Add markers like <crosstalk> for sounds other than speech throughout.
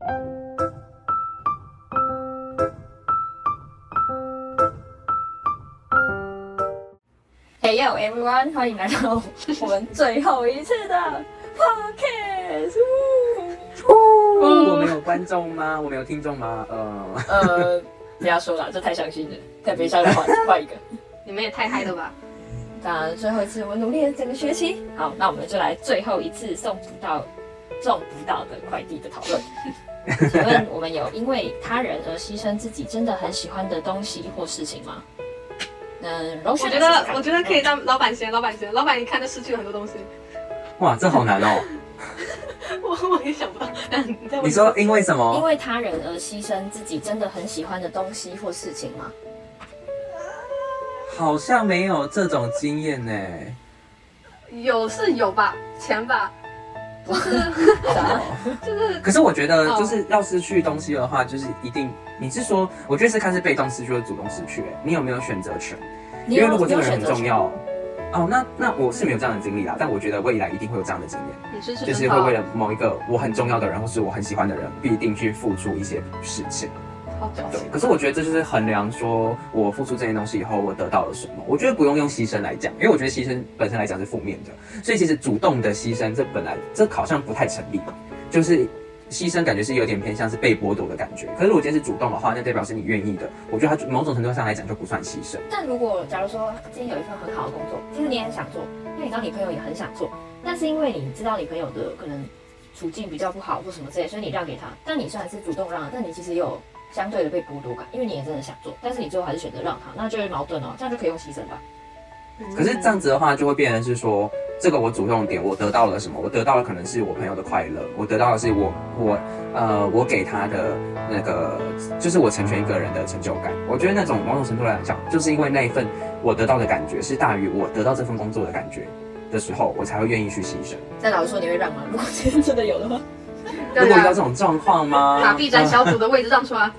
Hey yo everyone，欢迎来到我们最后一次的 podcast。我们有观众吗？我们有听众吗？呃，呃，不要说了，这太伤心了，太悲伤了，换换一个。<laughs> 你们也太嗨了吧！当然，最后一次我努力了整个学期。好，那我们就来最后一次送不到、送不到的快递的讨论。<laughs> 请问我们有因为他人而牺牲自己真的很喜欢的东西或事情吗？嗯，我觉得，我觉得可以让老板先，老板先，老板一看就失去了很多东西。哇，这好难哦。<laughs> 我我也想不到，<laughs> 但你说因为什么因么？为他人而牺牲自己真的很喜欢的东西或事情吗？好像没有这种经验呢。有是有吧，钱吧，<laughs> 是可是我觉得，哦就是要失去东西的话，就是一定你是说，我觉得是看是被动失去或主动失去。哎，你有没有选择权？因为如果这个人很重要，哦，那那我是没有这样的经历啦，但我觉得未来一定会有这样的经验。就是会为了某一个我很重要的人，或是我很喜欢的人，必定去付出一些事情。对，可是我觉得这就是衡量说我付出这些东西以后，我得到了什么。我觉得不用用牺牲来讲，因为我觉得牺牲本身来讲是负面的，所以其实主动的牺牲，这本来这好像不太成立。就是牺牲感觉是有点偏向是被剥夺的感觉。可是如果今天是主动的话，那代表是你愿意的。我觉得它某种程度上来讲就不算牺牲。但如果假如说今天有一份很好的工作，其实你也很想做，因为你知道你朋友也很想做，但是因为你知道你朋友的可能处境比较不好或什么之类，所以你让给他。但你虽然是主动让，但你其实也有相对的被剥夺感，因为你也真的想做，但是你最后还是选择让他，那就会矛盾哦。这样就可以用牺牲吧？可是这样子的话，就会变成是说，这个我主动点，我得到了什么？我得到的可能是我朋友的快乐，我得到的是我我呃我给他的那个，就是我成全一个人的成就感。我觉得那种某种程度来讲，就是因为那一份我得到的感觉是大于我得到这份工作的感觉的时候，我才会愿意去牺牲。但老师说，你会让吗？如果今天真的有的话，如果遇到这种状况吗？<laughs> <laughs> 把 B 站呃小组的位置让出来。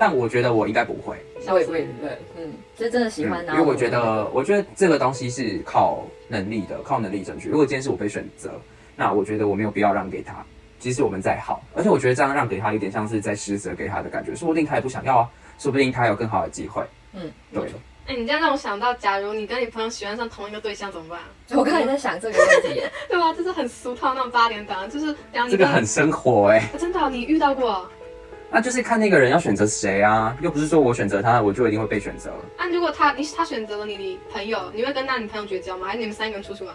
但我觉得我应该不会。我也不会对，嗯，就是真的喜欢，嗯因为我觉得，我觉得这个东西是靠能力的，靠能力争取。如果今天是我被选择，那我觉得我没有必要让给他，即使我们再好，而且我觉得这样让给他有点像是在施舍给他的感觉，说不定他也不想要啊，说不定他有更好的机会。嗯，对，哎，你这样让我想到，假如你跟你朋友喜欢上同一个对象怎么办？<laughs> 我刚才在想这个问题，对吧？就是很俗套那种八点档，就是两你跟这个很生活哎、啊真的哦，你遇到过？那就是看那个人要选择谁啊，又不是说我选择他，我就一定会被选择。啊，如果他你他选择了你你朋友，你会跟那你朋友绝交吗？还是你们三个人出去玩？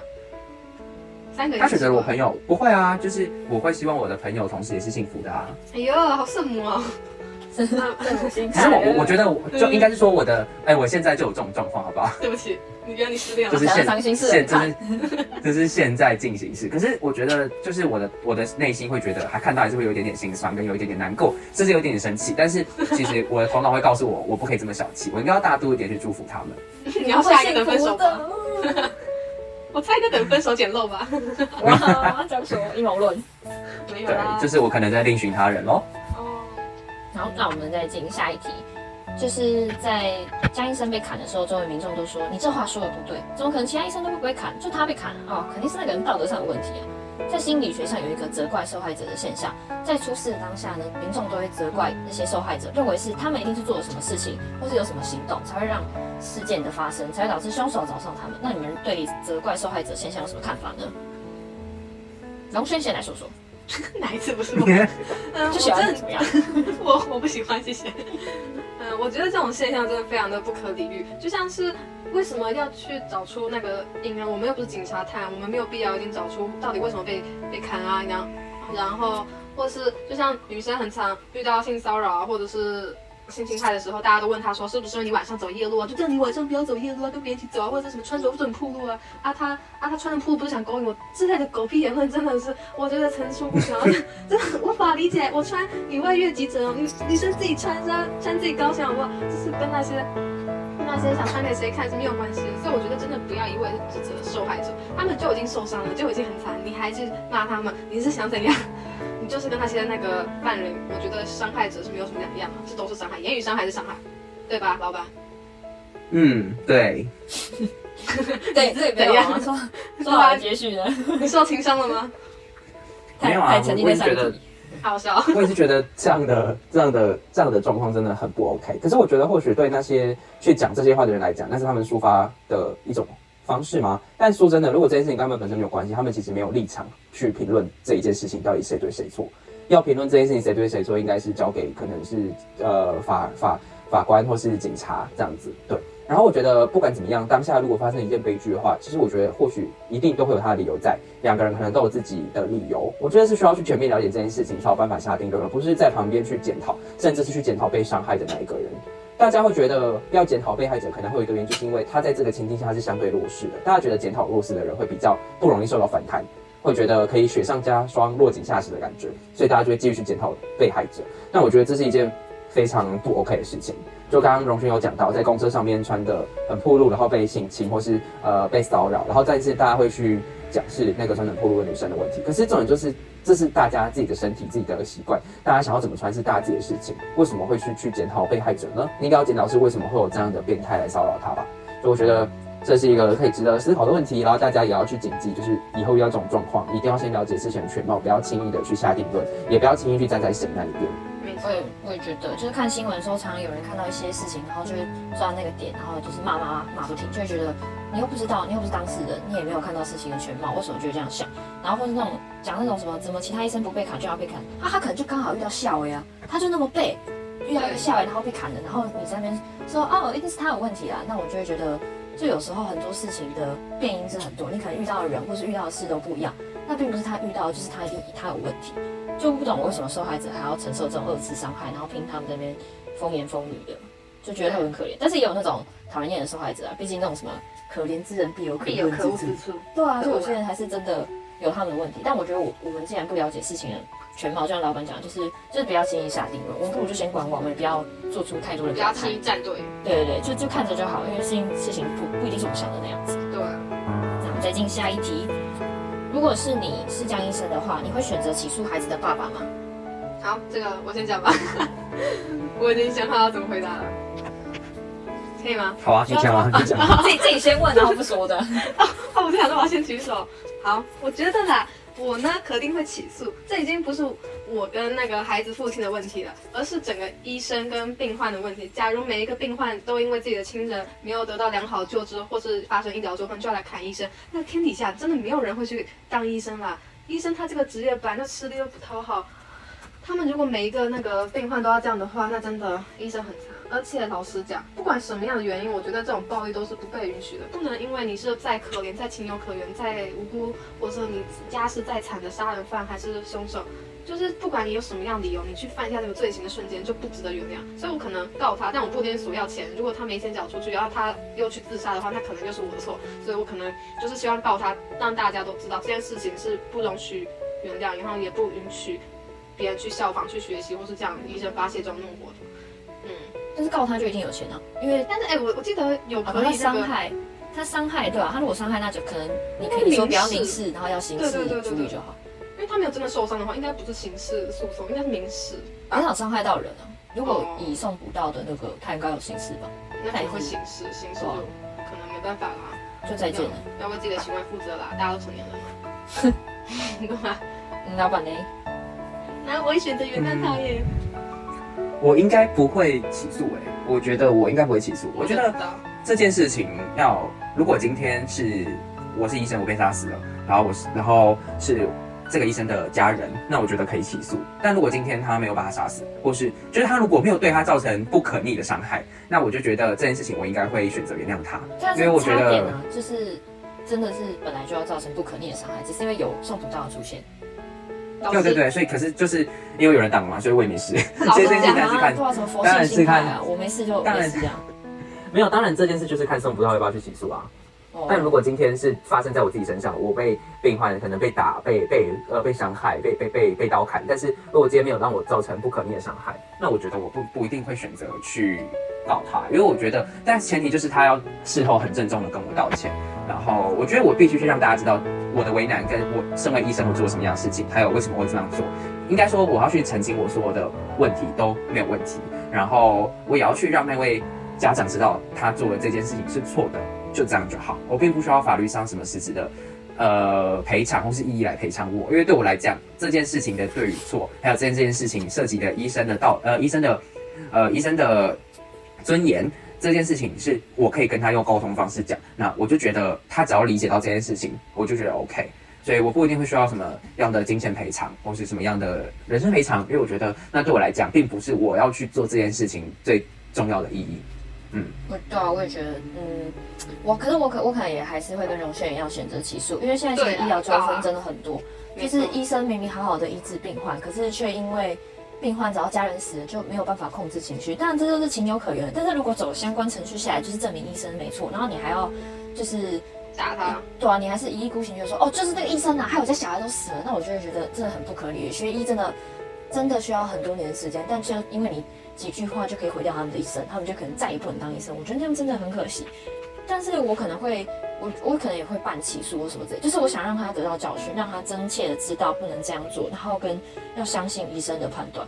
三个人。他选择了我朋。友，不会啊，就是我会希望我的朋友同时也是幸福的啊。哎呦，好圣母哦！是圣母心只是我态。我我觉得我就应该是说我的，哎、我现在就有这种状况，好不好？对不起，你觉得你失恋了？就是现 <laughs> 现，这很是这是现在进行式。可是我觉得，就是我的我的内心会觉得，还看到还是会有一点点心酸，跟有一点点难过，甚至有一点点生气。但是其实我的头脑会告诉我，我不可以这么小气，我应该要大度一点去祝福他们。<laughs> 你要下一个 <laughs> 等分手吧？的。我猜应该等分手捡漏吧？哇，这样说阴谋论。对没有啦，，就是我可能在另寻他人喽。哦，好，那我们再进行下一题，就是在江医生被砍的时候，周围民众都说你这话说的不对，怎么可能其他医生都会不会砍，就他被砍哦，肯定是那个人道德上的问题啊。在心理学上有一个责怪受害者的现象，在出事的当下呢，民众都会责怪那些受害者，认为是他们一定是做了什么事情，或是有什么行动，才会让事件的发生，才会导致凶手找上他们。那你们对责怪受害者现象有什么看法呢？龙轩先来说说，<laughs> 哪一次不是我？嗯，就喜我真的欢怎么样？<laughs> 我我不喜欢，谢谢。嗯，我觉得这种现象真的非常的不可理喻，就像是为什么要去找出那个因人？我们又不是警察探，我们没有必要一定找出到底为什么被被砍啊，然后然后或是就像女生很常遇到性骚扰啊，或者是。性侵害的时候，大家都问他说，是不是你晚上走夜路啊？就叫你晚上不要走夜路啊，跟别人一起走啊，或者什么穿着不准铺路啊？啊他啊他穿着铺路不是想勾引我之类的狗屁言论，真的是我觉得层出不穷，<laughs> 真的无法理解。我穿女外越级整，女女生自己穿穿穿自己高兴好不好？就是跟那些那些想穿给谁看是没有关系的。所以我觉得真的不要一味指责受害者，他们就已经受伤了，就已经很惨，你还去骂他们，你是想怎样？你就是跟那些那个犯人，我觉得伤害者是没有什么两样啊，这都是伤害，言语伤害是伤害，对吧，老板？嗯，对，<laughs> 对，这个不要啊说说好的接续呢？你受情伤了吗？没有啊，我也觉得。好笑。<laughs> 我也是觉得这样的、这样的、这样的状况真的很不 OK。可是我觉得，或许对那些去讲这些话的人来讲，那是他们抒发的一种方式吗？但说真的，如果这件事情跟他们本身没有关系，他们其实没有立场去评论这一件事情到底谁对谁错。要评论这件事情谁对谁错，应该是交给可能是呃法法法官或是警察这样子。对。然后我觉得不管怎么样，当下如果发生一件悲剧的话，其实我觉得或许一定都会有他的理由在，两个人可能都有自己的理由。我觉得是需要去全面了解这件事情才有办法下定论，而不是在旁边去检讨，甚至是去检讨被伤害的那一个人。大家会觉得要检讨被害者，可能会有一个原因，就是因为他在这个情境下是相对弱势的。大家觉得检讨弱势的人会比较不容易受到反弹，会觉得可以雪上加霜、落井下石的感觉，所以大家就会继续去检讨被害者。但我觉得这是一件非常不 OK 的事情。就刚刚荣勋有讲到，在公车上面穿的很暴露，然后被性侵或是呃被骚扰，然后再次大家会去讲是那个穿很暴露的女生的问题。可是重点就是，这是大家自己的身体、自己的习惯，大家想要怎么穿是大家自己的事情。为什么会去去检讨被害者呢？你应该要检讨是为什么会有这样的变态来骚扰他吧？所以我觉得这是一个可以值得思考的问题，然后大家也要去谨记，就是以后遇到这种状况，一定要先了解事情的全貌，不要轻易的去下定论，也不要轻易去站在谁那一边。我也我也觉得，就是看新闻的时候，常常有人看到一些事情，然后就会抓那个点，然后就是骂骂骂不停，就会觉得你又不知道，你又不是当事人，你也没有看到事情的全貌，为什么就这样想？然后或是那种讲那种什么，怎么其他医生不被砍就要被砍？啊，他可能就刚好遇到下围啊，他就那么背，遇到一个下围，然后被砍了，然后你在那边说哦，一定是他有问题啊，那我就会觉得，就有时候很多事情的变因是很多，你可能遇到的人或是遇到的事都不一样，那并不是他遇到，就是他一定他有问题。就不懂为什么受害者还要承受这种二次伤害，然后听他们那边风言风语的，就觉得他很可怜。但是也有那种讨人厌的受害者啊，毕竟那种什么可怜之人必有可恶之之处。对啊，所以有些人还是真的有他们的问题。但我觉得我我们既然不了解事情的全貌，就像老板讲，就是就是不要轻易下定论，我们不如就先观望，我们也不要做出太多的不要轻易。站队。对对对，就就看着就好，因为事情事情不不一定是我们想的那样子。对，那我们再进下一题。如果是你是江医生的话，你会选择起诉孩子的爸爸吗？好，这个我先讲吧。<laughs> 我已经想好要怎么回答了，可以吗？好啊，你讲啊，你讲。<laughs> 自己自己先问，然后不说的。<laughs> 哦，我就想说我要先举手。好，我觉得啦，我呢肯定会起诉，这已经不是我跟那个孩子父亲的问题了，而是整个医生跟病患的问题。假如每一个病患都因为自己的亲人没有得到良好救治，或是发生医疗纠纷就要来砍医生，那天底下真的没有人会去当医生啦。医生他这个职业本来就吃力又不讨好，他们如果每一个那个病患都要这样的话，那真的医生很惨。而且老实讲，不管什么样的原因，我觉得这种暴力都是不被允许的。不能因为你是再可怜、再情有可原、再无辜，或者你家世再惨的杀人犯还是凶手，就是不管你有什么样理由，你去犯下这个罪行的瞬间就不值得原谅。所以我可能告他，但我不一定索要钱。如果他没钱缴出去，然后他又去自杀的话，那可能就是我的错。所以我可能就是希望告他，让大家都知道这件事情是不容许原谅，然后也不允许别人去效仿、去学习，或是这样医生发泄这种怒火的。嗯，但是告他就一定有钱啊，因为但是哎、我我记得有可能他可以那个，伤害，他伤害对吧、他如果伤害，那就可能你可那以说不要民事，然后要刑事对对对对对处理就好。因为他没有真的受伤的话，应该不是刑事诉讼，应该是民事。很少伤害到人啊。如果哦以送不到的那个，他应该有刑事吧？那可能会刑事，刑事就哦可能没办法啦。就再见了。要为自己的行为负责啦，大家都成年人懂吗？嗯，老板呢？那我会选择原谅他耶。我应该不会起诉诶、我觉得我应该不会起诉。我觉得这件事情要，如果今天是我是医生，我被杀死了，然后我是，然后是这个医生的家人，那我觉得可以起诉。但如果今天他没有把他杀死，或是就是他如果没有对他造成不可逆的伤害，那我就觉得这件事情我应该会选择原谅他。但因为我觉得就是真的是本来就要造成不可逆的伤害，只是因为有送补到的出现。对对对，所以可是就是因为有人挡嘛，所以我也没事。<laughs> 老所以这件事实讲啊，情是看当然是看，我没事就当然没事这样。<laughs> 没有，当然这件事就是看送不到要不要去起诉啊。哦但如果今天是发生在我自己身上，我被病患可能被打、被被呃被伤害、被被被被刀砍，但是如果今天没有让我造成不可逆的伤害，那我觉得我不不一定会选择去告他，因为我觉得，但前提就是他要事后很郑重的跟我道歉，然后我觉得我必须去让大家知道我的为难，跟我身为医生我做什么样的事情，还有为什么会这样做。应该说我要去澄清我所有的问题都没有问题，然后我也要去让那位家长知道他做的这件事情是错的，就这样就好。我并不需要法律上什么实质的呃赔偿或是意义来赔偿我，因为对我来讲，这件事情的对与错，还有这件这件事情涉及的医生的道呃医生的呃医生的尊严。这件事情是我可以跟他用沟通方式讲，那我就觉得他只要理解到这件事情，我就觉得 OK。所以我不一定会需要什么样的金钱赔偿，或是什么样的人身赔偿，因为我觉得那对我来讲，并不是我要去做这件事情最重要的意义。嗯，对啊，我也觉得，嗯，我可是我可我可能也还是会跟荣轩一样选择起诉，因为现在其实医疗纠纷真的很多，就是医生明明好好的医治病患，可是却因为病患只要家人死了就没有办法控制情绪，当然这都是情有可原的。但是如果走相关程序下来，就是证明医生没错，然后你还要就是打他，对啊，你还是一意孤行，就说哦，就是那个医生啊，还有这小孩都死了，那我就会觉得真的很不可理喻。学医真的真的需要很多年的时间，但就因为你几句话就可以毁掉他们的一生，他们就可能再也不能当医生。我觉得那样真的很可惜。但是我可能会，我我可能也会办起诉或什么之类，就是我想让他得到教训，让他真切的知道不能这样做，然后跟要相信医生的判断。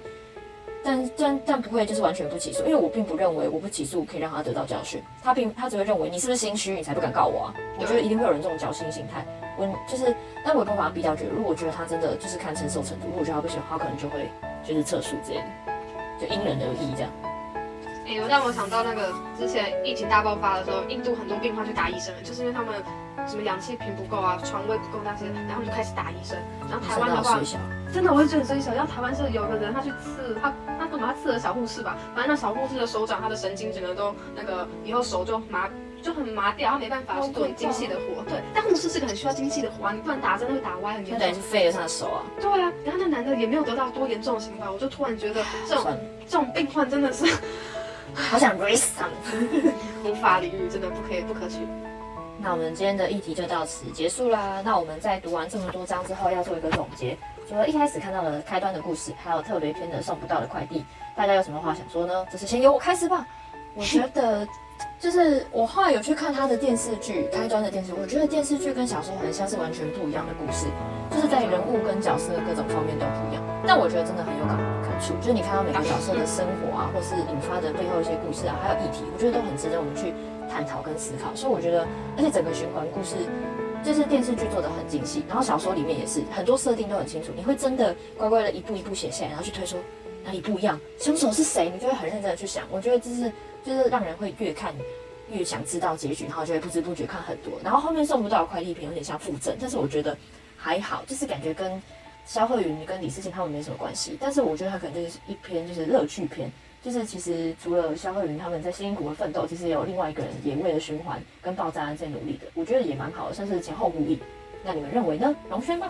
但但但不会就是完全不起诉，因为我并不认为我不起诉可以让他得到教训，他并他只会认为你是不是心虚，你才不敢告我啊？我觉得一定会有人这种侥幸心态。我就是，但我不把他逼掉觉得，如果我觉得他真的就是看承受程度，如果觉得他不行，他可能就会就是撤诉之类的，就因人而异这样。哎，让我想到那个之前疫情大爆发的时候，印度很多病患去打医生，就是因为他们什么氧气瓶不够啊，床位不够那些，然后就开始打医生。然后台湾的话，真的我也觉得很小。然后台湾是有个人他去刺他，他干嘛？他刺了小护士吧？反正那小护士的手掌，他的神经整个都那个，以后手就麻就很麻掉，他没办法去做很精细的活。对，但护士是个很需要精细的活啊，你不然打针会打歪，很严重。等于是废了他的手啊。对啊，然后那男的也没有得到多严重的刑罚，我就突然觉得这种这种病患真的是。好想 raise 他们，<laughs> 无法理喻，真的不可以，不可取。那我们今天的议题就到此结束啦。那我们在读完这么多章之后，要做一个总结。除了一开始看到的开端的故事，还有特别篇的送不到的快递，大家有什么话想说呢？就是先由我开始吧。我觉得，就是我后来有去看他的电视剧开端的电视，我觉得电视剧跟小说很像是完全不一样的故事，就是在人物跟角色各种方面都不一样。但我觉得真的很有感。就是你看到每个角色的生活啊，或是引发的背后一些故事啊，还有议题，我觉得都很值得我们去探讨跟思考。所以我觉得，而且整个循环故事就是电视剧做的很精细，然后小说里面也是很多设定都很清楚，你会真的乖乖的一步一步写下来，然后去推说哪里不一样，凶手是谁，你就会很认真的去想。我觉得这是就是让人会越看越想知道结局，然后就会不知不觉看很多。然后后面送不到快递品有点像附赠，但是我觉得还好，就是感觉跟。肖鹤云跟李思琴他们没什么关系，但是我觉得他可能就是一篇就是乐趣片，就是其实除了肖鹤云他们在辛苦的奋斗，其实也有另外一个人也为了循环跟爆炸在努力的，我觉得也蛮好的，算是前后呼应。那你们认为呢？龙轩吗？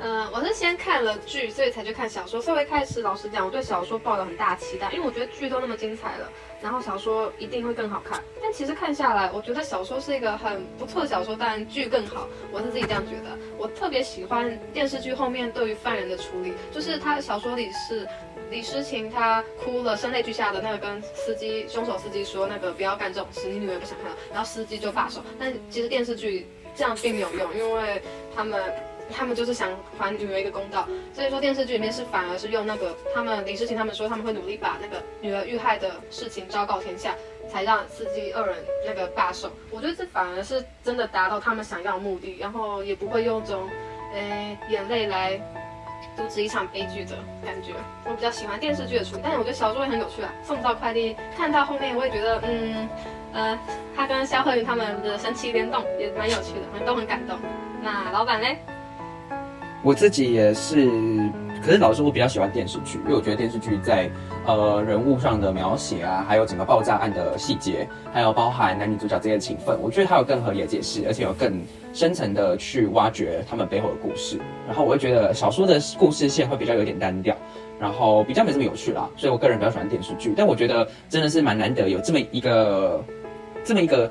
嗯，我是先看了剧，所以才去看小说。所以我一开始老实讲，我对小说抱了很大期待，因为我觉得剧都那么精彩了，然后小说一定会更好看。但其实看下来，我觉得小说是一个很不错的小说，但剧更好。我是自己这样觉得。我特别喜欢电视剧后面对于犯人的处理，就是他小说里是李诗情，她哭了，声泪俱下的那个跟司机凶手司机说那个不要干这种事，你女儿不想看到，然后司机就罢手。但其实电视剧这样并没有用，因为他们。他们就是想还女儿一个公道，所以说电视剧里面是反而是用那个他们李诗情他们说他们会努力把那个女儿遇害的事情昭告天下，才让司机二人那个罢手。我觉得这反而是真的达到他们想要的目的，然后也不会用这种，诶眼泪来阻止一场悲剧的感觉。我比较喜欢电视剧的处理，但是我觉得小说也很有趣啊。送到快递看到后面我也觉得，嗯，呃，他跟肖鹤云他们的神奇联动也蛮有趣的，都很感动。那老板嘞？我自己也是，可是老师，我比较喜欢电视剧，因为我觉得电视剧在呃人物上的描写啊，还有整个爆炸案的细节，还有包含男女主角这些情分，我觉得它有更合理的解释，而且有更深层的去挖掘他们背后的故事。然后我会觉得小说的故事线会比较有点单调，然后比较没这么有趣啦。所以我个人比较喜欢电视剧，但我觉得真的是蛮难得有这么一个这么一个。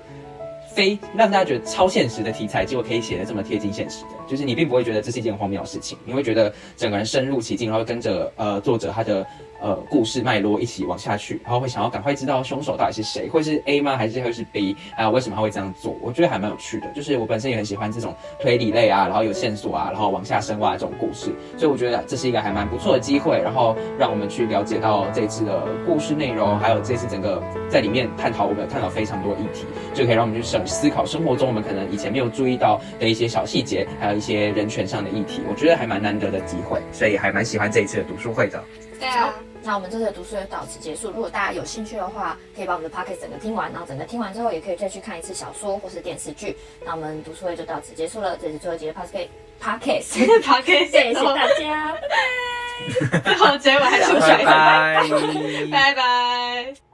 非让大家觉得超现实的题材，结果可以写的这么贴近现实的，就是你并不会觉得这是一件荒谬的事情，你会觉得整个人深入其境，然后跟着呃作者他的呃故事脉络一起往下去，然后会想要赶快知道凶手到底是谁，会是 A 吗？还是会是 B？还有为什么他会这样做？我觉得还蛮有趣的。就是我本身也很喜欢这种推理类啊，然后有线索啊，然后往下深挖这种故事，所以我觉得这是一个还蛮不错的机会，然后让我们去了解到这次的故事内容，还有这次整个在里面探讨我们探讨非常多议题，就可以让我们去思思考生活中我们可能以前没有注意到的一些小细节，还有一些人权上的议题，我觉得还蛮难得的机会，所以还蛮喜欢这一次的读书会的。对啊，那我们这次的读书会到此结束。如果大家有兴趣的话，可以把我们的 podcast 整个听完，然后整个听完之后，也可以再去看一次小说或是电视剧。那我们读书会就到此结束了，这是最后一集的 <laughs> podcast。podcast，谢谢大家，<laughs> 最后结尾还出水，拜拜。拜拜。